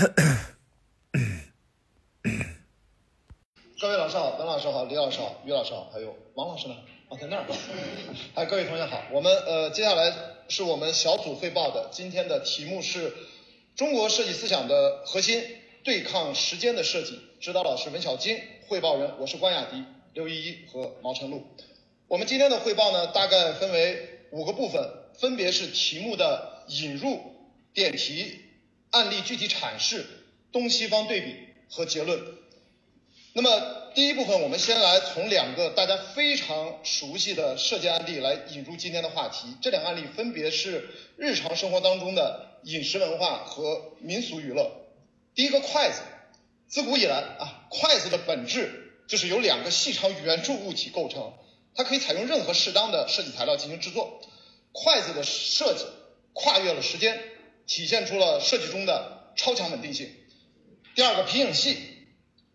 各位老师好，文老师好，李老师好，于老师好，还有王老师呢？啊，在那儿。哎，各位同学好，我们呃，接下来是我们小组汇报的，今天的题目是中国设计思想的核心——对抗时间的设计。指导老师文小金，汇报人我是关雅迪、刘依依和毛晨露。我们今天的汇报呢，大概分为五个部分，分别是题目的引入、点题、案例具体阐释、东西方对比和结论。那么第一部分，我们先来从两个大家非常熟悉的设计案例来引入今天的话题。这两个案例分别是日常生活当中的饮食文化和民俗娱乐。第一个筷子，自古以来啊，筷子的本质就是由两个细长圆柱物体构成，它可以采用任何适当的设计材料进行制作。筷子的设计跨越了时间，体现出了设计中的超强稳定性。第二个皮影戏。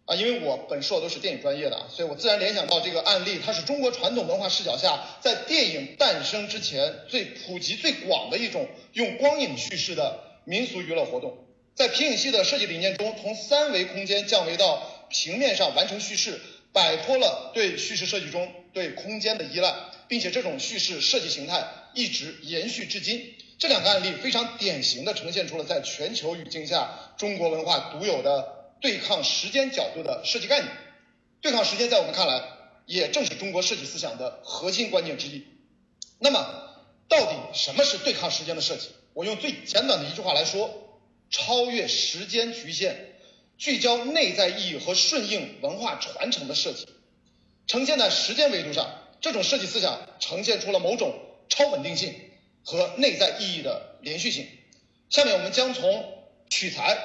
啊，因为我本硕都是电影专业的啊，所以我自然联想到这个案例，它是中国传统文化视角下，在电影诞生之前最普及、最广的一种用光影叙事的民俗娱乐活动。在皮影戏的设计理念中，从三维空间降维到平面上完成叙事，摆脱了对叙事设计中对空间的依赖，并且这种叙事设计形态一直延续至今。这两个案例非常典型的呈现出了在全球语境下中国文化独有的。对抗时间角度的设计概念，对抗时间在我们看来，也正是中国设计思想的核心观念之一。那么，到底什么是对抗时间的设计？我用最简短的一句话来说：超越时间局限，聚焦内在意义和顺应文化传承的设计。呈现在时间维度上，这种设计思想呈现出了某种超稳定性和内在意义的连续性。下面我们将从取材、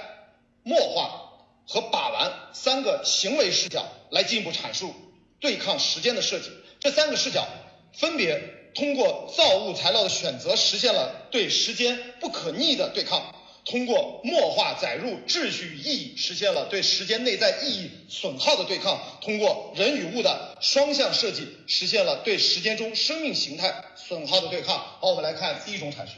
墨画。和把玩三个行为视角来进一步阐述对抗时间的设计。这三个视角分别通过造物材料的选择实现了对时间不可逆的对抗；通过墨化载入秩序与意义实现了对时间内在意义损耗的对抗；通过人与物的双向设计实现了对时间中生命形态损耗的对抗。好，我们来看第一种阐释。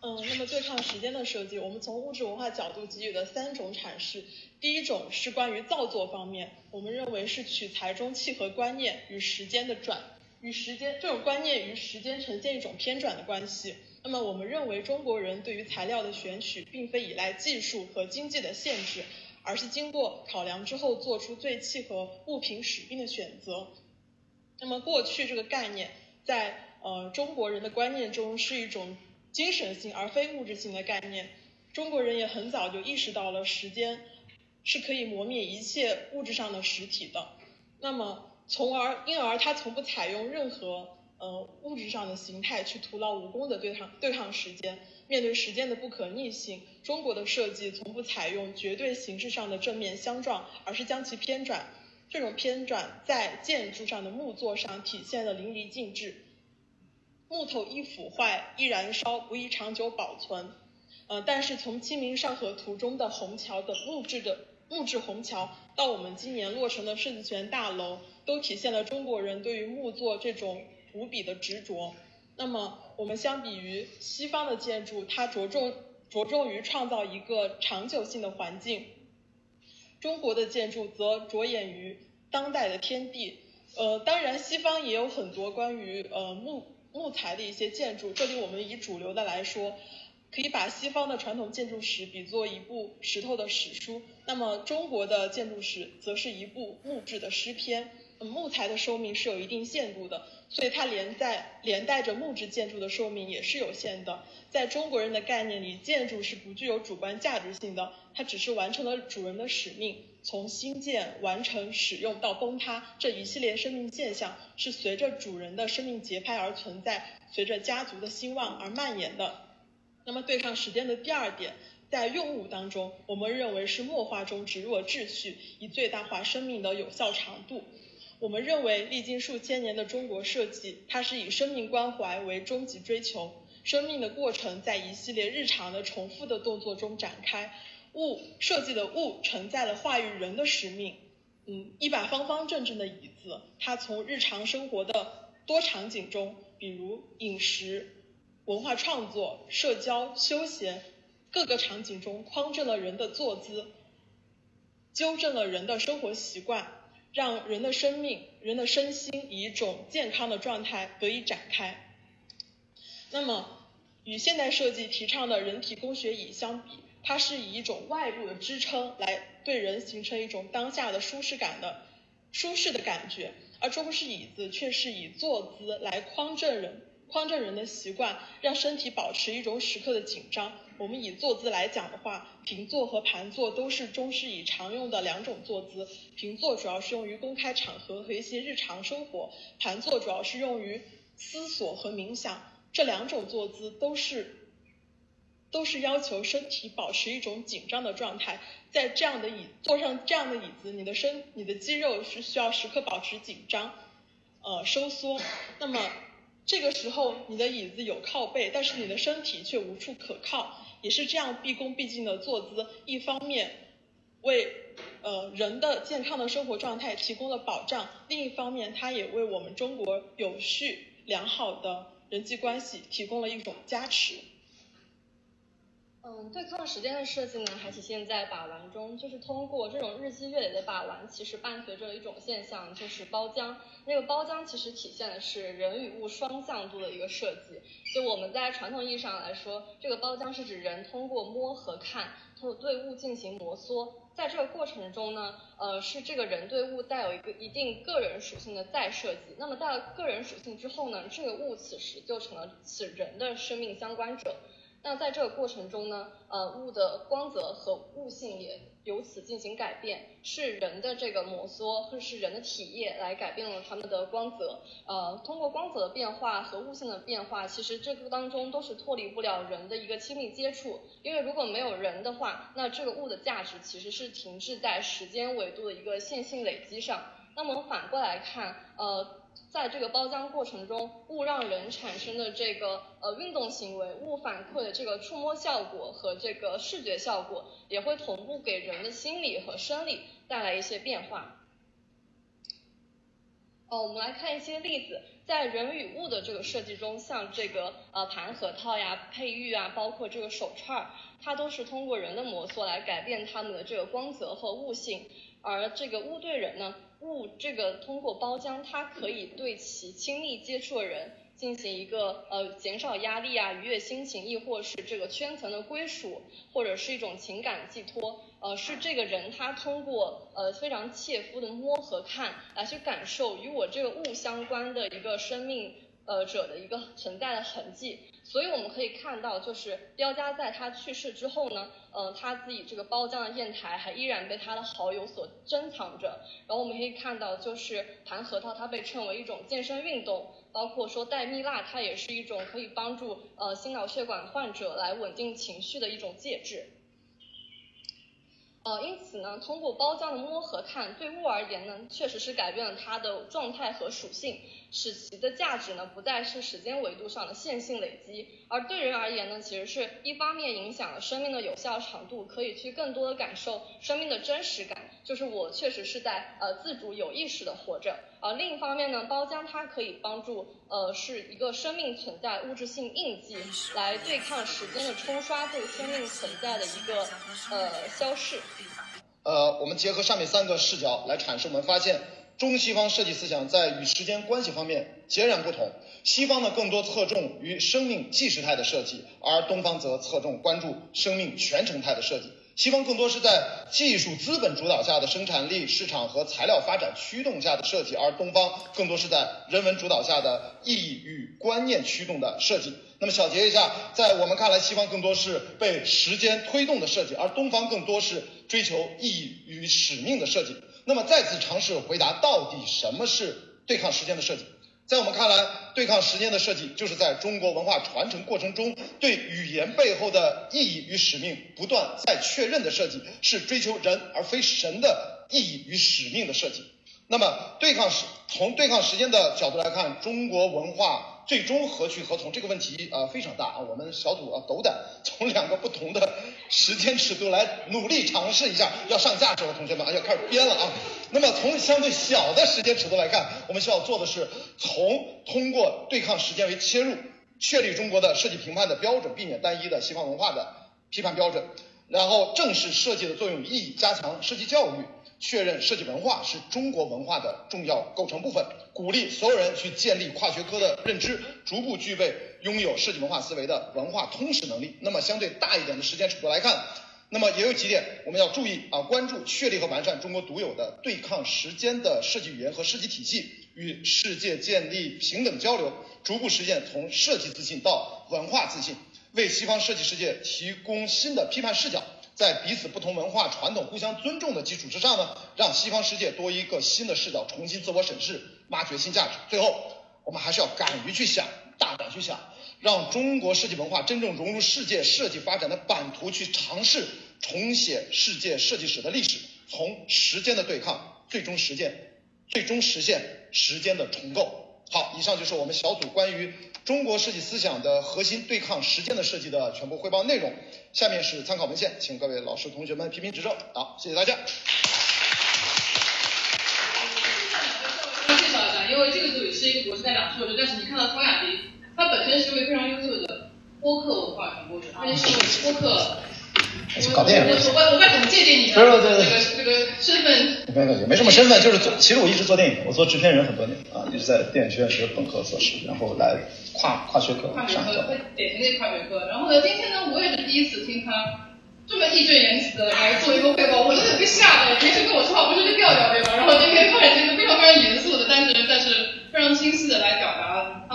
嗯，那么对抗时间的设计，我们从物质文化角度给予的三种阐释。第一种是关于造作方面，我们认为是取材中契合观念与时间的转，与时间这种观念与时间呈现一种偏转的关系。那么我们认为中国人对于材料的选取，并非依赖技术和经济的限制，而是经过考量之后做出最契合物品使命的选择。那么过去这个概念在呃中国人的观念中是一种。精神性而非物质性的概念，中国人也很早就意识到了时间是可以磨灭一切物质上的实体的。那么，从而因而他从不采用任何呃物质上的形态去徒劳无功的对抗对抗时间。面对时间的不可逆性，中国的设计从不采用绝对形式上的正面相撞，而是将其偏转。这种偏转在建筑上的木作上体现的淋漓尽致。木头易腐坏、易燃烧，不易长久保存。呃，但是从《清明上河图》中的虹桥等木质的木质虹桥，到我们今年落成的圣泉大楼，都体现了中国人对于木作这种无比的执着。那么，我们相比于西方的建筑，它着重着重于创造一个长久性的环境；中国的建筑则着眼于当代的天地。呃，当然，西方也有很多关于呃木。木材的一些建筑，这里我们以主流的来说，可以把西方的传统建筑史比作一部石头的史书，那么中国的建筑史则是一部木质的诗篇。木材的寿命是有一定限度的，所以它连在连带着木质建筑的寿命也是有限的。在中国人的概念里，建筑是不具有主观价值性的，它只是完成了主人的使命。从新建、完成、使用到崩塌这一系列生命现象，是随着主人的生命节拍而存在，随着家族的兴旺而蔓延的。那么，对抗时间的第二点，在用物当中，我们认为是墨画中植入了秩序，以最大化生命的有效长度。我们认为，历经数千年的中国设计，它是以生命关怀为终极追求，生命的过程在一系列日常的重复的动作中展开。物设计的物承载了话语人的使命，嗯，一把方方正正的椅子，它从日常生活的多场景中，比如饮食、文化创作、社交、休闲，各个场景中匡正了人的坐姿，纠正了人的生活习惯，让人的生命、人的身心以一种健康的状态得以展开。那么，与现代设计提倡的人体工学椅相比，它是以一种外部的支撑来对人形成一种当下的舒适感的舒适的感觉，而中式椅子却是以坐姿来匡正人匡正人的习惯，让身体保持一种时刻的紧张。我们以坐姿来讲的话，平坐和盘坐都是中式椅常用的两种坐姿。平坐主要是用于公开场合和一些日常生活，盘坐主要是用于思索和冥想。这两种坐姿都是。都是要求身体保持一种紧张的状态，在这样的椅坐上这样的椅子，你的身你的肌肉是需要时刻保持紧张，呃收缩。那么这个时候你的椅子有靠背，但是你的身体却无处可靠，也是这样毕恭毕敬的坐姿，一方面为呃人的健康的生活状态提供了保障，另一方面它也为我们中国有序良好的人际关系提供了一种加持。嗯，对抗时间的设计呢，还体现在把玩中，就是通过这种日积月累的把玩，其实伴随着一种现象，就是包浆。那个包浆其实体现的是人与物双向度的一个设计。就我们在传统意义上来说，这个包浆是指人通过摸和看，通过对物进行摩挲，在这个过程中呢，呃，是这个人对物带有一个一定个人属性的再设计。那么到了个人属性之后呢，这个物此时就成了此人的生命相关者。那在这个过程中呢，呃，物的光泽和物性也由此进行改变，是人的这个摩挲或者是人的体液来改变了它们的光泽。呃，通过光泽的变化和物性的变化，其实这个当中都是脱离不了人的一个亲密接触。因为如果没有人的话，那这个物的价值其实是停滞在时间维度的一个线性累积上。那么反过来看，呃。在这个包浆过程中，物让人产生的这个呃运动行为，物反馈的这个触摸效果和这个视觉效果，也会同步给人的心理和生理带来一些变化。哦，我们来看一些例子，在人与物的这个设计中，像这个呃盘核桃呀、佩玉啊，包括这个手串儿，它都是通过人的摩挲来改变它们的这个光泽和物性，而这个物对人呢。物这个通过包浆，它可以对其亲密接触的人进行一个呃减少压力啊、愉悦心情，亦或是这个圈层的归属，或者是一种情感寄托。呃，是这个人他通过呃非常切肤的摸和看来去感受与我这个物相关的一个生命呃者的一个存在的痕迹。所以我们可以看到，就是刁家在他去世之后呢，呃，他自己这个包浆的砚台还依然被他的好友所珍藏着。然后我们可以看到，就是弹核桃，它被称为一种健身运动，包括说戴蜜蜡，它也是一种可以帮助呃心脑血管患者来稳定情绪的一种介质。呃，因此呢，通过包浆的摸和看，对物而言呢，确实是改变了它的状态和属性，使其的价值呢不再是时间维度上的线性累积，而对人而言呢，其实是一方面影响了生命的有效长度，可以去更多的感受生命的真实感，就是我确实是在呃自主有意识的活着。而另一方面呢，包浆它可以帮助呃是一个生命存在物质性印记，来对抗时间的冲刷对生命存在的一个呃消逝。呃，我们结合上面三个视角来阐释，我们发现中西方设计思想在与时间关系方面截然不同。西方呢更多侧重于生命纪时态的设计，而东方则侧重关注生命全程态的设计。西方更多是在技术资本主导下的生产力市场和材料发展驱动下的设计，而东方更多是在人文主导下的意义与观念驱动的设计。那么小结一下，在我们看来，西方更多是被时间推动的设计，而东方更多是追求意义与使命的设计。那么再次尝试回答，到底什么是对抗时间的设计？在我们看来，对抗时间的设计，就是在中国文化传承过程中，对语言背后的意义与使命不断再确认的设计，是追求人而非神的意义与使命的设计。那么，对抗时从对抗时间的角度来看，中国文化。最终何去何从？这个问题啊非常大啊！我们小组啊斗胆从两个不同的时间尺度来努力尝试一下。要上架时候，同学们啊要开始编了啊。那么从相对小的时间尺度来看，我们需要做的是从通过对抗时间为切入，确立中国的设计评判的标准，避免单一的西方文化的批判标准，然后正视设计的作用意义，加强设计教育，确认设计文化是中国文化的重要构成部分，鼓励所有人去建立跨学科的认知，逐步具备拥有设计文化思维的文化通识能力。那么相对大一点的时间尺度来看。那么也有几点我们要注意啊，关注确立和完善中国独有的对抗时间的设计语言和设计体系，与世界建立平等交流，逐步实现从设计自信到文化自信，为西方设计世界提供新的批判视角，在彼此不同文化传统互相尊重的基础之上呢，让西方世界多一个新的视角，重新自我审视，挖掘新价值。最后，我们还是要敢于去想，大胆去想。让中国设计文化真正融入世界设计发展的版图，去尝试重写世界设计史的历史，从时间的对抗，最终实现，最终实现时间的重构。好，以上就是我们小组关于中国设计思想的核心对抗时间的设计的全部汇报内容。下面是参考文献，请各位老师同学们批评指正。好，谢谢大家。介绍一下，因为这个组也是一个博士在两硕士，但是你看到方雅迪。他本身是位非常优秀的播客文化传播者，他是播客。搞电影。我我我该怎么界定你的这个这个身份？没什么身份，就是做。其实我一直做电影，我做制片人很多年啊，一直在电影学院学本科硕士，然后来跨跨学科跨学科，典型的跨学科。然后呢，今天呢，我也是第一次听他这么义正言辞的来做一个汇报，我真的被吓到了。平时跟我说话不是就调调对吧？然后今天突然间非常非常严肃的，但是但是。非常清晰的来表达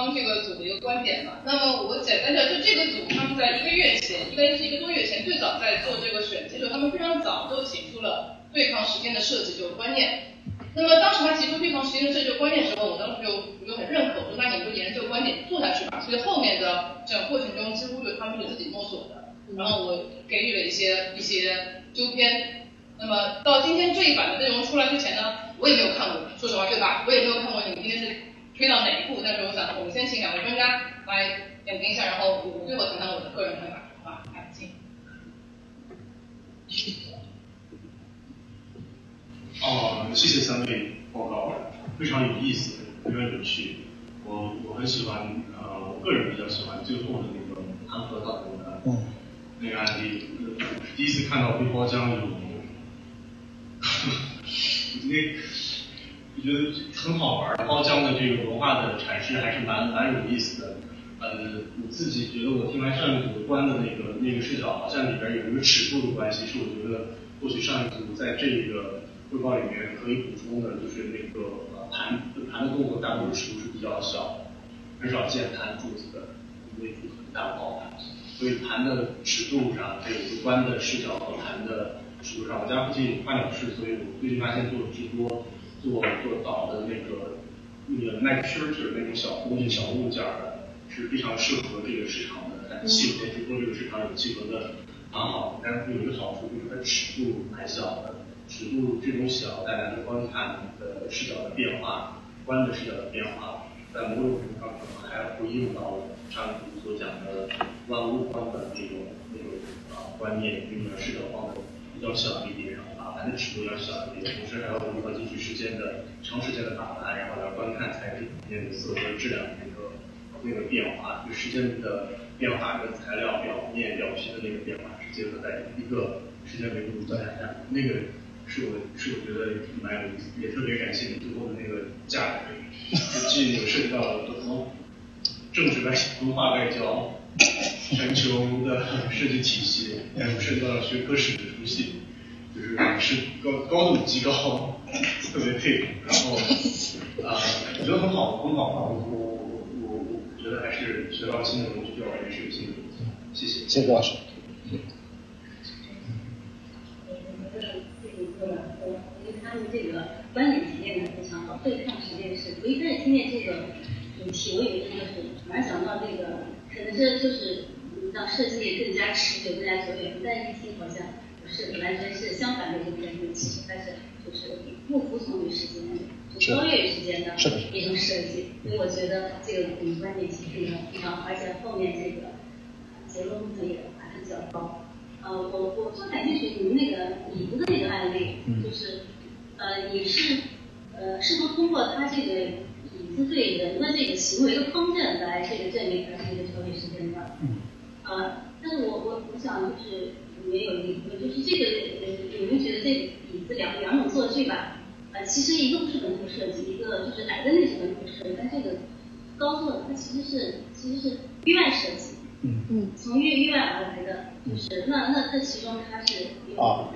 他们这个组的一个观点吧。那么我简单的就这个组，他们在一个月前，应该是一个多月前，最早在做这个选题的时候，他们非常早就提出了对抗时间的设计这个观念。那么当时他提出对抗时间的设计观念的时候，我当时就我就很认可，我说那你们就沿着这个观点做下去吧。所以后面的整个过程中，几乎是他们是自己摸索的。然后我给予了一些一些纠偏。那么到今天这一版的内容出来之前呢，我也没有看过，说实话对吧？我也没有看过你们今天是。推到哪一步？但是我想，我们先请两位专家来点评一下，然后我最后谈谈我的个人看法，好吧？来，请。哦，谢谢三位报告，非常有意思，非常有趣。我我很喜欢，呃，我个人比较喜欢最后的那个谈核桃的那个案例，第一次看到背包浆有，那。我觉得很好玩，包浆的这个文化的阐释还是蛮蛮有意思的。呃，我自己觉得我听完上一组观的那个那个视角，好像里边有一个尺度的关系，是我觉得或许上一组在这个汇报里面可以补充的，就是那个盘盘的动作大部分尺度是比较小，很少见盘柱子的那种很大的包，所以盘的尺度上还有个观的视角和盘的尺度上，我家附近有花鸟市，所以我最近发现做的直播。做做导的那个那个麦克靴儿是那种小东西小物件的，是非常适合这个市场的，契合直播这个市场有契合的蛮好。但是有一个好处就是它尺度太小的，尺度这种小带来的观看的视角的变化，观的视角的变化，在某种程度上可能还回应到上一组所讲的万物观的那种那种啊观念，并且视角方的要小一点。然后打盘的尺度要小一点，同时还要如何根据时间的长时间的打盘，然后来观看材质表面的色和质量的那个那个变化，就时间的变化跟材料表面表皮的那个变化是结合在一个时间维度下下，那个是我是我觉得蛮有意思，也特别感谢你最后的那个价值，既有涉及到了什么政治外交、文化外交、全球的设计体系，也涉及到了学科史的东西。就是是高高度极高，特别佩服，然后啊，我觉得很好，很好啊，我我我我觉得还是学到新的东西，对我也是有新的东西。谢谢。谢谢郭老师。我觉得这个我我觉得他们这个观点提炼的非常好，对抗实践是。我一开始听见这个主题，我以为真的是马上想到这个，可能这就是让设计也更加持久、更加久远。但一听好像不。是完全是相反的一个偏执，其实它是就是不服从于时间，就超越于时间的一种设计。所以我觉得这个嗯观点其实非常非常好，而且后面这个结论部分也还是比较高。呃，我我就感兴趣你们那个椅子的那个案例，就是呃你是呃是否通过他这个椅子对人的这个行为的方阵来这个证明它是一个超越时间的？呃，但是我我我想就是也有一个，就是这个呃，你们觉得这椅子两两种坐具吧，呃，其实一个不是本土设计，一个就是矮的那是本土设计，但这个高座它其实是其实是域外设计，嗯嗯，从域域外而来的，就是那那这其中它是啊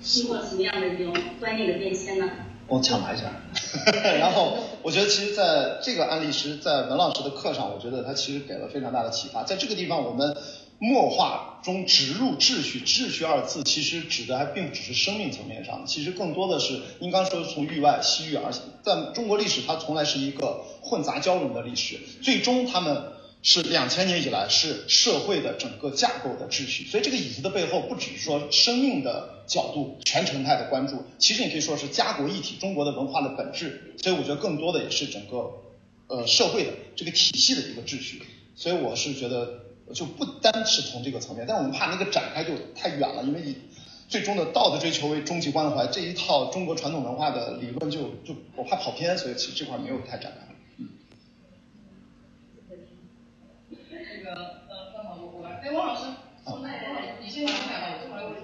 经过什么样的一种观念的变迁呢？我抢答一下，然后我觉得其实在这个案例其实在文老师的课上，我觉得他其实给了非常大的启发。在这个地方，我们墨画中植入秩序，秩序二字其实指的还并不只是生命层面上的，其实更多的是应该说从域外西域而在中国历史，它从来是一个混杂交融的历史，最终他们。是两千年以来是社会的整个架构的秩序，所以这个椅子的背后不只是说生命的角度全程态的关注，其实你可以说是家国一体中国的文化的本质，所以我觉得更多的也是整个呃社会的这个体系的一个秩序，所以我是觉得就不单是从这个层面，但我们怕那个展开就太远了，因为以最终的道德追求为终极关怀这一套中国传统文化的理论就就我怕跑偏，所以其实这块没有太展开。哎，王老师，你先讲吧，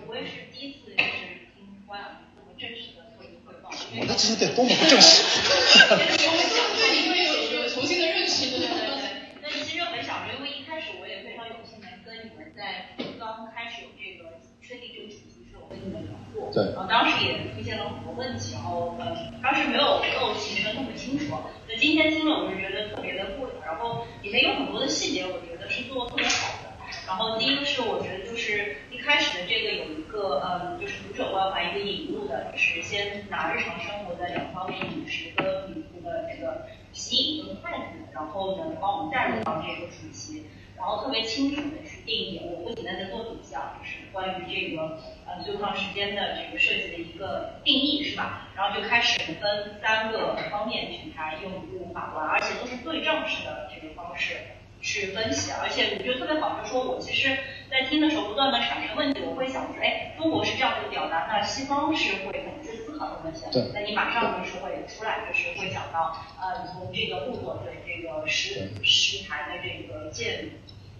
我也是第一次就是听汪老师这么正式的做一个汇报。我的这些得多么不正式。我们对你会有有重新的认识。对对对。那其实很小，因为一开始我也非常有幸能跟你们在刚开始有这个设计这个主题时，我对。然后当时也出现了很多问题，然后呃，当时没有没有形成那么清楚。那今天听了，我就觉得特别的过瘾，然后里面有很多的细节，我觉得是做的特别好的。然后第一个是我觉得就是一开始的这个有一个嗯，就是读者关怀一个引入的，就是先拿日常生活的两方面饮食跟礼服的这个洗饮跟筷子，然后呢帮我们带入到这个主题，然后特别清楚的去定义。我不仅在在做笔记啊，就是关于这个呃对抗时间的这个设计的一个定义是吧？然后就开始分三个方面去谈用户把关，而且都是对账式的这个方式。去分析，而且我觉得特别好，就是说我其实，在听的时候不断的产生问题，我会想说，哎，中国是这样的表达，那西方是会怎么去思考的问题？对。那你马上就是会出来，就是会讲到，呃，从这个木头的这个石石材的这个建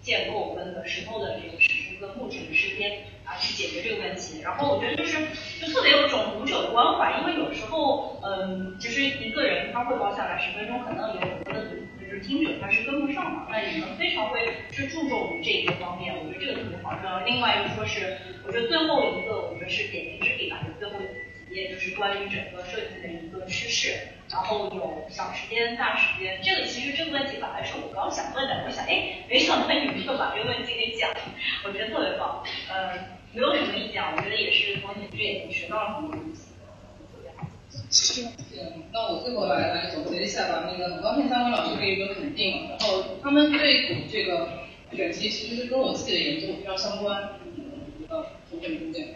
建构跟的石头的这个史书跟木质的时间啊，去解决这个问题。然后我觉得就是就特别有种读者关怀，因为有时候，嗯，其实一个人他汇报下来十分钟，可能有很多的。就是听者他是跟不上的，那你们非常会去注重于这一个方面，我觉得这个特别好。然后另外就说是，我觉得最后一个我觉得是点睛之笔吧，就最后一个也就是关于整个设计的一个趋势，然后有小时间、大时间，这个其实这个问题本来是我刚想问的，我想哎，没想到你们就把这个问题给讲，我觉得特别棒，呃，没有什么意见，我觉得也是从你们这里学到了很多东西。行，那我最后来来总结一下吧。那个很高兴三位老师给一个肯定，然后他们对这个选题其实是跟我自己的研究非常相关。嗯，到从这里中间，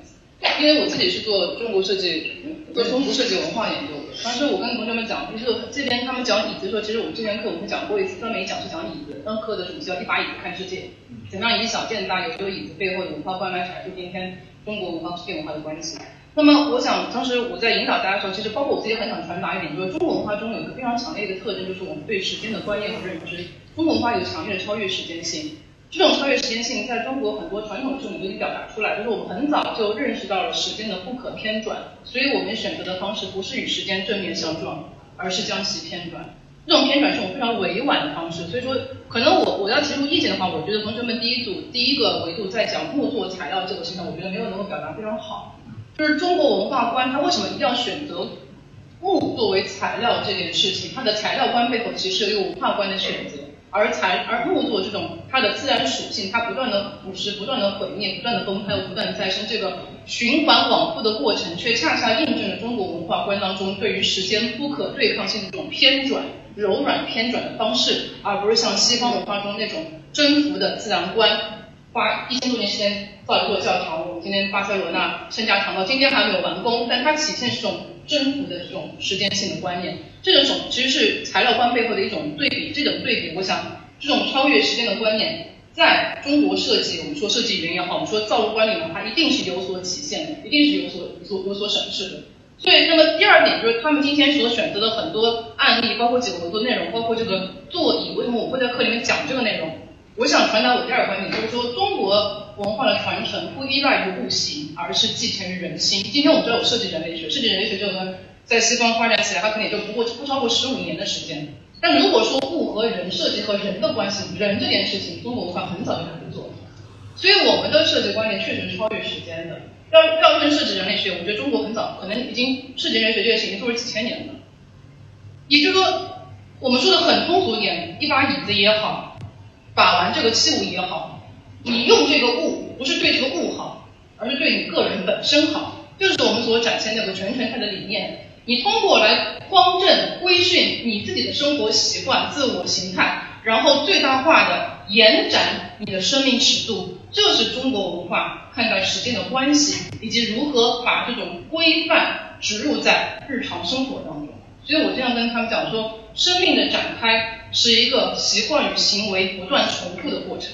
因为我自己是做中国设计，做中国设计文化研究的。当时我跟同学们讲，就是这边他们讲椅子的时候，其实我们之前课我们讲过一次，专门一讲是讲椅子。当课的主题叫一把椅子看世界，怎么样以小见大，有这个椅子背后的文化观来阐述今天中国文化世界文化的关系。那么，我想当时我在引导大家的时候，其实包括我自己很想传达一点，就是中国文化中有一个非常强烈的特征，就是我们对时间的观念和认知。中国文化有强烈的超越时间性，这种超越时间性在中国很多传统的事物都已经表达出来，就是我们很早就认识到了时间的不可偏转，所以我们选择的方式不是与时间正面相撞，而是将其偏转。这种偏转是一种非常委婉的方式，所以说，可能我我要提出意见的话，我觉得同学们第一组第一个维度在讲木作材料这个事情，我觉得没有能够表达非常好。就是中国文化观，它为什么一定要选择木作为材料这件事情？它的材料观背后其实有文化观的选择，而材而木作这种它的自然属性，它不断的腐蚀、不断的毁灭、不断的崩坏又不断的再生，这个循环往复的过程，却恰恰印证了中国文化观当中对于时间不可对抗性的这种偏转、柔软偏转的方式，而不是像西方文化中那种征服的自然观。花一千多年时间造一座教堂，我们今天巴塞罗那圣家堂到今天还没有完工，但它体现是种征服的这种时间性的观念，这种其实是材料观背后的一种对比，这种对比，我想这种超越时间的观念，在中国设计，我们说设计语言也好，我们说造物观里面，它一定是有所体现的，一定是有所所有所审视的。所以，那么第二点就是他们今天所选择的很多案例，包括几个合作内容，包括这个座椅，为什么我会在课里面讲这个内容？我想传达我第二个观点，就是说中国文化的传承不依赖于物形，而是继承于人心。今天我们知道有设计人类学，设计人类学这个在西方发展起来，它可能也就不过不超过十五年的时间。但如果说物和人设计和人的关系，人这件事情，中国文化很早就开始做。所以我们的设计观念确实是超越时间的。要要论设计人类学，我觉得中国很早，可能已经设计人类学这件事情做了几千年了。也就是说，我们说的很通俗一点，一把椅子也好，把玩这个器物也好，你用这个物不是对这个物好，而是对你个人本身好，就是我们所展现那个全程态的理念。你通过来光正规训你自己的生活习惯、自我形态，然后最大化的延展你的生命尺度，这是中国文化看待时间的关系，以及如何把这种规范植入在日常生活当中。所以我经常跟他们讲说，生命的展开是一个习惯与行为不断重复的过程，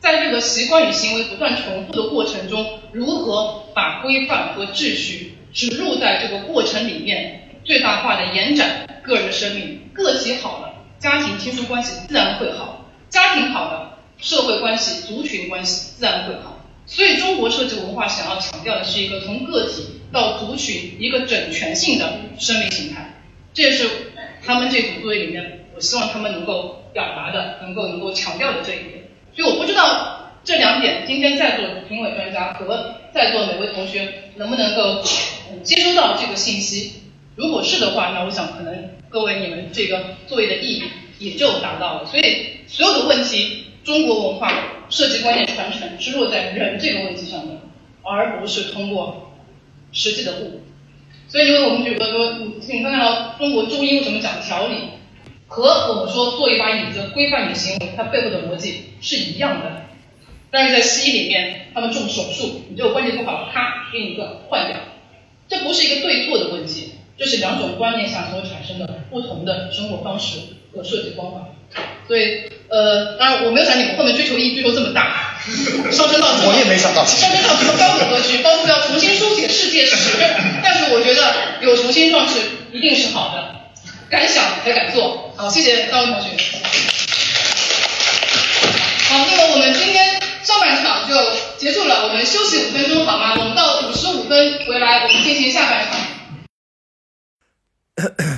在这个习惯与行为不断重复的过程中，如何把规范和秩序植入在这个过程里面，最大化的延展个人生命，个体好了，家庭亲属关系自然会好，家庭好了，社会关系、族群关系自然会好。所以中国设计文化想要强调的是一个从个体到族群一个整全性的生命形态。这也是他们这组作业里面，我希望他们能够表达的，能够能够强调的这一点。所以我不知道这两点，今天在座的评委专家和在座每位同学能不能够接收到这个信息。如果是的话，那我想可能各位你们这个作业的意义也就达到了。所以所有的问题，中国文化设计观念传承是落在人这个问题上的，而不是通过实际的物。所以，因为我们举个说，你你看到中国中医为什么讲调理，和我们说做一把椅子规范你的行为，它背后的逻辑是一样的。但是在西医里面，他们重手术，你这个关节不好，咔给你一个换掉，这不是一个对错的问题，这是两种观念下所产生的不同的生活方式和设计方法。所以，呃，当然我没有想你们后面追求意义追求这么大，上升到我也没想到，上升到什么高的格局，包括要重新书写世界史。但是我觉得有重新壮志一定是好的，敢想才敢做。好，谢谢大位同学。好，那么我们今天上半场就结束了，我们休息五分钟好吗？我们到五十五分回来，我们进行下半场。